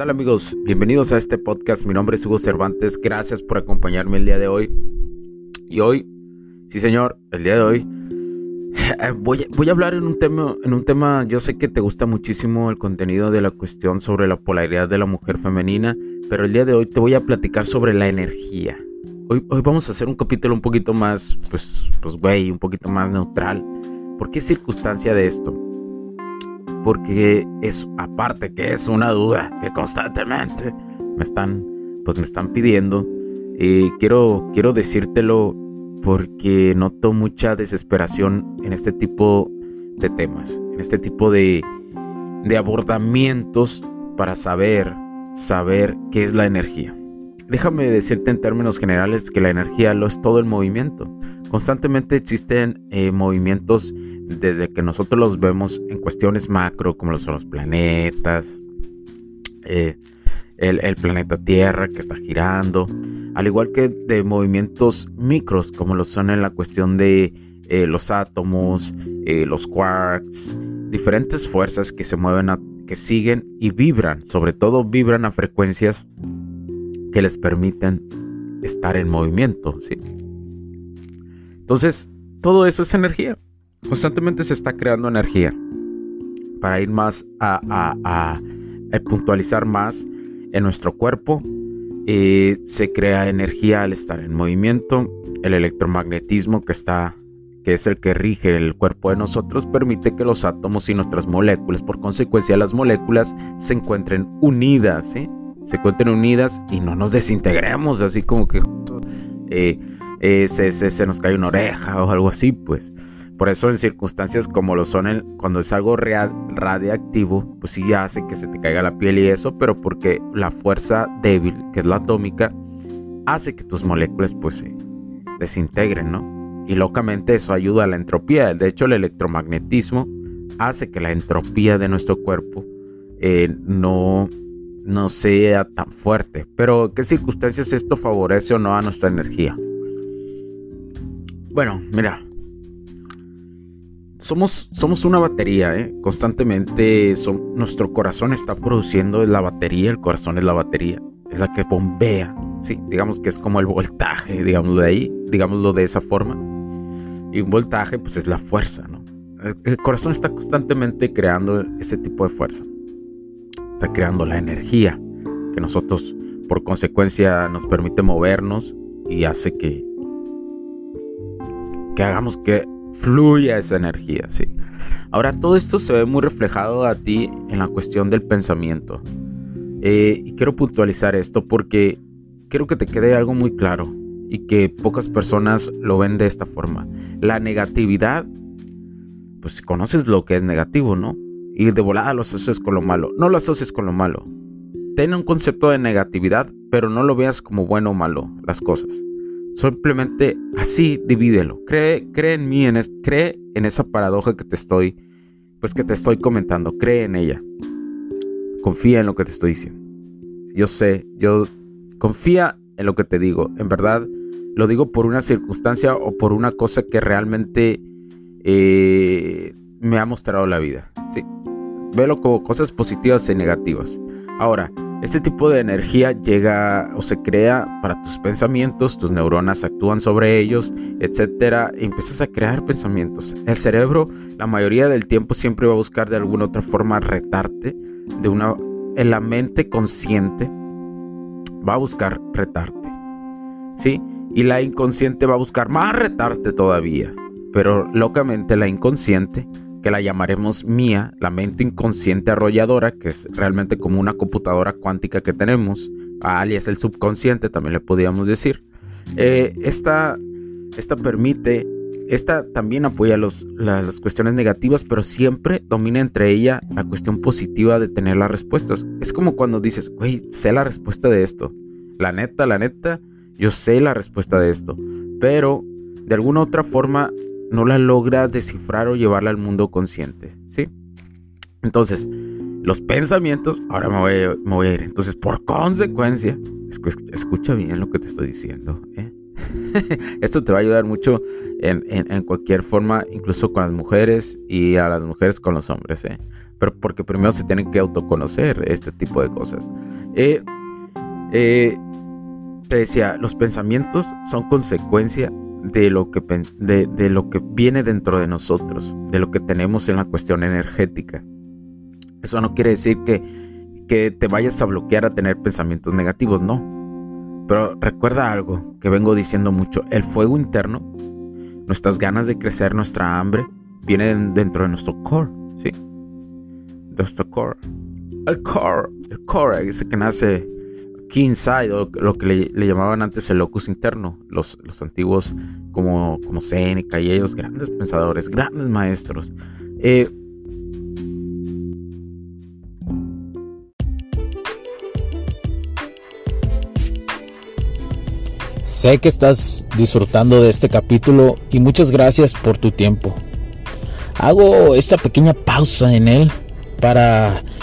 Tal amigos? Bienvenidos a este podcast. Mi nombre es Hugo Cervantes. Gracias por acompañarme el día de hoy. Y hoy, sí señor, el día de hoy voy, voy, a hablar en un tema, en un tema. Yo sé que te gusta muchísimo el contenido de la cuestión sobre la polaridad de la mujer femenina, pero el día de hoy te voy a platicar sobre la energía. Hoy, hoy vamos a hacer un capítulo un poquito más, pues, pues, güey, un poquito más neutral. ¿Por qué circunstancia de esto? Porque es aparte que es una duda que constantemente me están pues me están pidiendo y quiero quiero decírtelo porque noto mucha desesperación en este tipo de temas en este tipo de de abordamientos para saber saber qué es la energía déjame decirte en términos generales que la energía lo es todo el movimiento. Constantemente existen eh, movimientos desde que nosotros los vemos en cuestiones macro, como son los planetas, eh, el, planeta Tierra que está girando, al igual que de movimientos micros, como lo son en la cuestión de eh, los átomos, los quarks, diferentes fuerzas que se mueven, que siguen y vibran, sobre todo vibran a frecuencias que les permiten estar en movimiento, ¿sí? Entonces, todo eso es energía constantemente se está creando energía. Para ir más a, puntualizar más en nuestro cuerpo, eh, se crea energía al estar en movimiento. El electromagnetismo que está que es el que rige el cuerpo de nosotros, permite que los átomos y nuestras moléculas, por consecuencia las moléculas, se encuentren unidas, se encuentren unidas y no nos desintegremos, así como que eh, eh, se, se, nos cae una oreja o algo así, pues. Por eso en circunstancias como lo son el, cuando es algo real, radiactivo, pues sí hace que se te caiga la piel y eso, pero porque la fuerza débil, que es la atómica, hace que tus moléculas pues se desintegren, ¿no? Y locamente eso ayuda a la entropía. De hecho, el electromagnetismo hace que la entropía de nuestro cuerpo eh, no, no sea tan fuerte. Pero, ¿qué circunstancias esto favorece o no a nuestra energía? Bueno, mira, somos, somos una batería, ¿eh? Constantemente nuestro corazón está produciendo la batería, el corazón es la batería, es la que bombea, ¿sí? Digamos que es como el voltaje, digámoslo de ahí, digámoslo de esa forma. Y un voltaje, pues es la fuerza, ¿no? El, corazón está constantemente creando ese tipo de fuerza. Está creando la energía que nosotros, por consecuencia, nos permite movernos y hace que, que hagamos que fluya esa energía, sí. Ahora, todo esto se ve muy reflejado a ti en la cuestión del pensamiento. Eh, y quiero puntualizar esto porque quiero que te quede algo muy claro y que pocas personas lo ven de esta forma. La negatividad, pues conoces lo que es negativo, ¿no? Y de volada lo asocias con lo malo. No lo asocies con lo malo. Ten un concepto de negatividad, pero no lo veas como bueno o malo las cosas. Simplemente así divídelo. Cree, cree en mí, cree en esa paradoja que te estoy, pues que te estoy comentando. Cree en ella. Confía en lo que te estoy diciendo. Yo sé, yo confía en lo que te digo. En verdad, lo digo por una circunstancia o por una cosa que realmente eh, me ha mostrado la vida. Sí. Velo como cosas positivas y negativas. Ahora, este tipo de energía llega o se crea para tus pensamientos, tus neuronas actúan sobre ellos, etcétera, y empiezas a crear pensamientos. El cerebro, la mayoría del tiempo, siempre va a buscar de alguna otra forma retarte, de una, en la mente consciente va a buscar retarte, ¿sí? Y la inconsciente va a buscar más retarte todavía, pero locamente la inconsciente que la llamaremos mía, la mente inconsciente arrolladora, que es realmente como una computadora cuántica que tenemos, alias el subconsciente, también le podríamos decir. Eh, esta, esta permite, esta también apoya los, las cuestiones negativas, pero siempre domina entre ella la cuestión positiva de tener las respuestas. Es como cuando dices, güey, sé la respuesta de esto. La neta, la neta, yo sé la respuesta de esto, pero de alguna otra forma no la logra descifrar o llevarla al mundo consciente, ¿sí? Entonces, los pensamientos, ahora me voy, a ir. Entonces, por consecuencia, escucha bien lo que te estoy diciendo. ¿eh? Esto te va a ayudar mucho en, cualquier forma, incluso con las mujeres y a las mujeres con los hombres. ¿eh? Pero porque primero se tienen que autoconocer este tipo de cosas. Eh, te decía, los pensamientos son consecuencia de lo, que, de, lo que viene dentro de nosotros, de lo que tenemos en la cuestión energética. Eso no quiere decir que, que te vayas a bloquear a tener pensamientos negativos, no. Pero recuerda algo que vengo diciendo mucho, el fuego interno, nuestras ganas de crecer, nuestra hambre, viene dentro de nuestro core, ¿sí? Nuestro core. El core, el core, ese que nace aquí inside, o lo que le, llamaban antes el locus interno, los, los antiguos como, como Seneca y ellos, grandes pensadores, grandes maestros. Eh, sé que estás disfrutando de este capítulo y muchas gracias por tu tiempo. Hago esta pequeña pausa en él para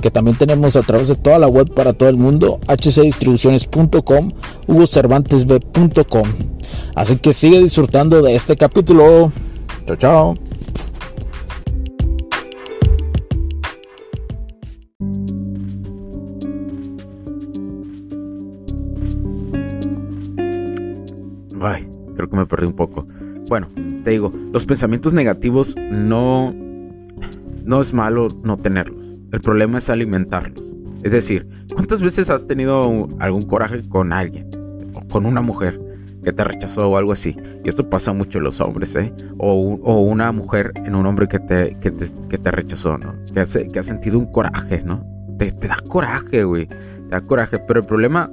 que también tenemos a través de toda la web para todo el mundo, hcdistribuciones.com, hugocervantesb.com. Así que sigue disfrutando de este capítulo. Chao, chao. Ay, creo que me perdí un poco. Bueno, te digo, los pensamientos negativos no no es malo no tenerlos. El problema es alimentarlos. Es decir, ¿cuántas veces has tenido algún coraje con alguien? Con una mujer que te rechazó o algo así. Y esto pasa mucho en los hombres, ¿eh? O, una mujer en un hombre que te, que te, rechazó, ¿no? Que, que ha sentido un coraje, ¿no? Te, te da coraje, güey. Te da coraje. Pero el problema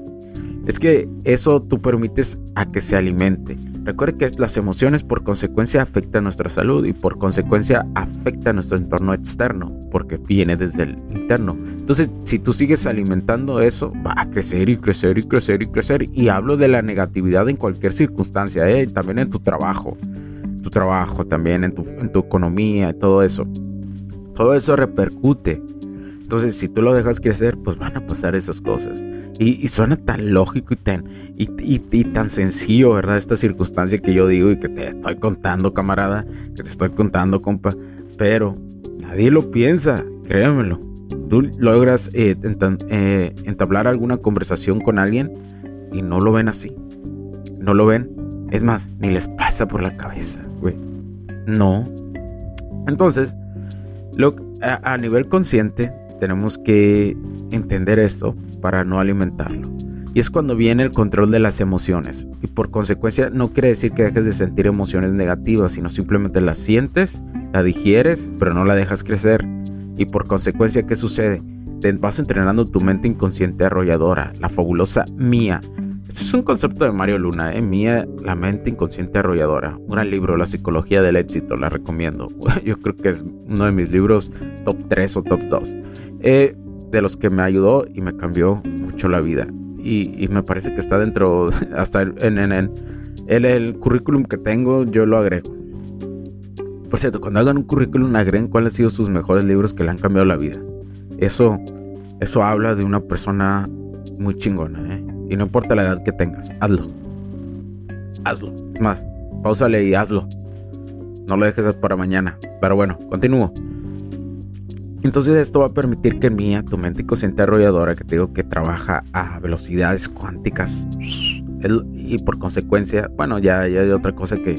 es que eso tú permites a que se alimente. Recuerde que las emociones por consecuencia afectan nuestra salud y por consecuencia afecta nuestro entorno externo, porque viene desde el interno. Entonces, si tú sigues alimentando eso, va a crecer y crecer y crecer y crecer. Y hablo de la negatividad en cualquier circunstancia, ¿eh? también en tu trabajo, tu trabajo, también en tu, en tu economía, todo eso. Todo eso repercute entonces, si tú lo dejas crecer, pues van a pasar esas cosas. Y, suena tan lógico y tan, y, tan sencillo, ¿verdad? Esta circunstancia que yo digo y que te estoy contando, camarada, que te estoy contando, compa. Pero nadie lo piensa, créamelo. Tú logras eh, eh, entablar alguna conversación con alguien y no lo ven así. No lo ven. Es más, ni les pasa por la cabeza, güey. No. Entonces, lo, a nivel consciente, tenemos que entender esto para no alimentarlo. Y es cuando viene el control de las emociones. Y por consecuencia no quiere decir que dejes de sentir emociones negativas, sino simplemente las sientes, la digieres, pero no la dejas crecer. Y por consecuencia, ¿qué sucede? Te vas entrenando tu mente inconsciente arrolladora, la fabulosa mía, este es un concepto de Mario Luna, ¿eh? Mía, la mente inconsciente arrolladora. Un gran libro, La psicología del éxito, la recomiendo. Yo creo que es uno de mis libros top 3 o top 2. Eh, de los que me ayudó y me cambió mucho la vida. Y, me parece que está dentro, hasta en, en, el currículum que tengo, yo lo agrego. Por cierto, cuando hagan un currículum, agreguen cuáles han sido sus mejores libros que le han cambiado la vida. Eso, eso habla de una persona muy chingona, ¿eh? Y no importa la edad que tengas, hazlo. Hazlo. Es más, pausale y hazlo. No lo dejes para mañana. Pero bueno, continúo. Entonces esto va a permitir que mía, tu mente consciente arrolladora, que te digo que trabaja a velocidades cuánticas, y por consecuencia, bueno, ya, ya hay otra cosa que,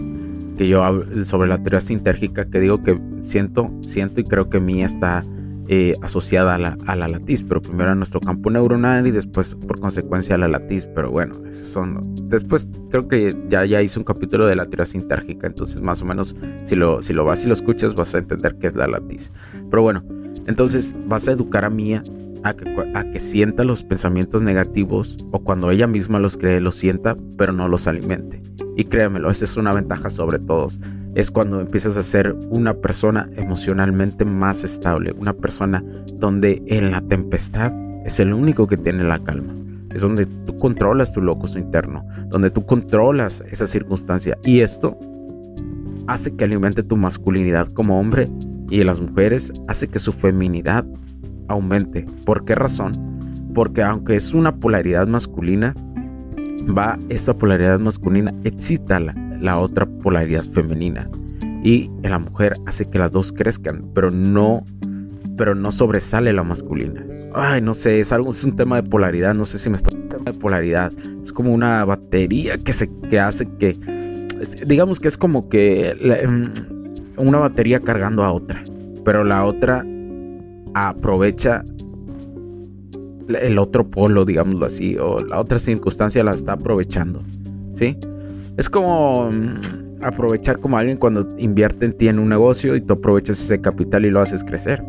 que yo sobre la teoría sintérgica, que digo que siento, siento y creo que mía está eh, asociada a la, a la, latiz, pero primero a nuestro campo neuronal y después por consecuencia a la latiz, pero bueno, esos son... Después creo que ya, ya hice un capítulo de la teoría sintérgica, entonces más o menos si lo, si lo vas y lo escuchas vas a entender qué es la latiz. Pero bueno, entonces vas a educar a Mía a que, a que sienta los pensamientos negativos o cuando ella misma los cree, los sienta, pero no los alimente. Y créemelo, esa es una ventaja sobre todos es cuando empiezas a ser una persona emocionalmente más estable, una persona donde en la tempestad es el único que tiene la calma. Es donde tú controlas tu locus interno, donde tú controlas esa circunstancia. Y esto hace que alimente tu masculinidad como hombre y en las mujeres hace que su feminidad aumente. ¿Por qué razón? Porque aunque es una polaridad masculina, va esta polaridad masculina, excítala la otra polaridad femenina. Y la mujer hace que las dos crezcan, pero no, pero no sobresale la masculina. Ay, no sé, es algo, es un tema de polaridad, no sé si me está un tema de polaridad. Es como una batería que se que hace que digamos que es como que em, una batería cargando a otra, pero la otra aprovecha el otro polo, digámoslo así, o la otra circunstancia la está aprovechando, ¿sí? Es como mm, aprovechar como alguien cuando invierte en ti en un negocio y tú aprovechas ese capital y lo haces crecer.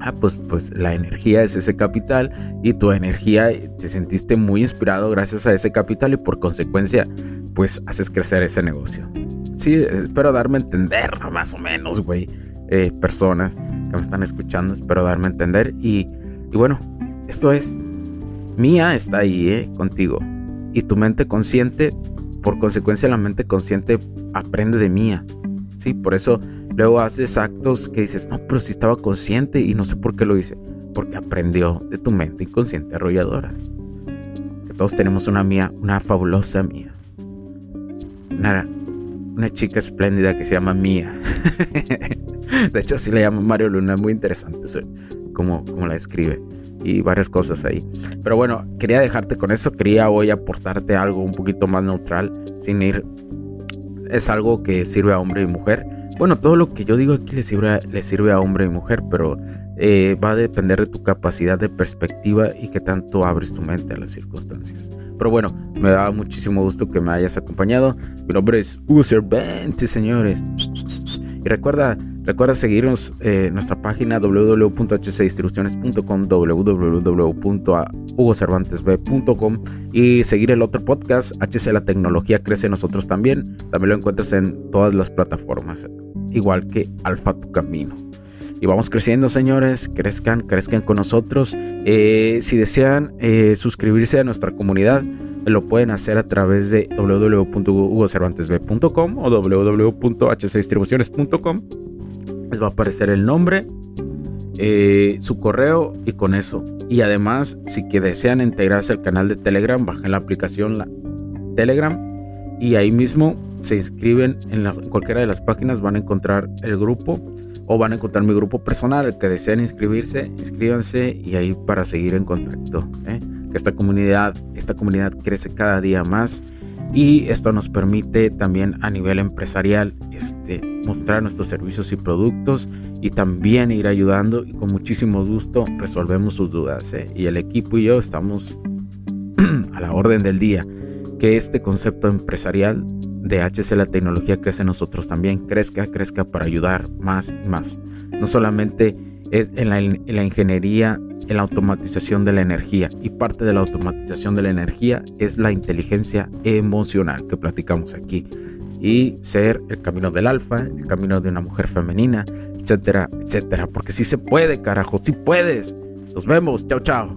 Ah, pues, pues la energía es ese capital y tu energía te sentiste muy inspirado gracias a ese capital y por consecuencia pues haces crecer ese negocio. Sí, espero darme a entender, más o menos, güey. Eh, personas que me están escuchando, espero darme a entender y, y bueno, esto es, Mía está ahí, eh, contigo. Y tu mente consciente por consecuencia la mente consciente aprende de mía. Sí, por eso luego haces actos que dices, no, pero si estaba consciente y no sé por qué lo hice. Porque aprendió de tu mente inconsciente arrolladora. Que todos tenemos una mía, una fabulosa mía. Una, chica espléndida que se llama Mía. de hecho, así le llama Mario Luna, muy interesante como, como la describe y varias cosas ahí. Pero bueno, quería dejarte con eso, quería hoy aportarte algo un poquito más neutral, sin ir... Es algo que sirve a hombre y mujer. Bueno, todo lo que yo digo aquí le sirve, le sirve a hombre y mujer, pero eh, va a depender de tu capacidad de perspectiva y que tanto abres tu mente a las circunstancias. Pero bueno, me da muchísimo gusto que me hayas acompañado. Mi nombre es User 20, señores. Y recuerda, recuerda seguirnos en eh, nuestra página www.hcdistribuciones.com, www.hugocervantesb.com y seguir el otro podcast, HC La Tecnología Crece Nosotros también. También lo encuentras en todas las plataformas, igual que Alfa Tu Camino. Y vamos creciendo, señores. Crezcan, crezcan con nosotros. Eh, si desean eh, suscribirse a nuestra comunidad, lo pueden hacer a través de www.hugocervantesb.com o www.hcdistribuciones.com. Les va a aparecer el nombre, eh, su correo y con eso. Y además, si que desean integrarse al canal de Telegram, bajen la aplicación la Telegram y ahí mismo se inscriben en, cualquiera de las páginas, van a encontrar el grupo o van a encontrar mi grupo personal. El que deseen inscribirse, inscríbanse y ahí para seguir en contacto. ¿eh? esta comunidad, esta comunidad crece cada día más y esto nos permite también a nivel empresarial este, mostrar nuestros servicios y productos y también ir ayudando y con muchísimo gusto resolvemos sus dudas. ¿eh? Y el equipo y yo estamos a la orden del día. Que este concepto empresarial de HC La Tecnología crece en nosotros también, crezca, crezca para ayudar más y más. No solamente es en la, en la ingeniería en la automatización de la energía y parte de la automatización de la energía es la inteligencia emocional que platicamos aquí y ser el camino del alfa, el camino de una mujer femenina, etcétera, etcétera, porque si se puede, carajo, si puedes. Nos vemos, chao, chao.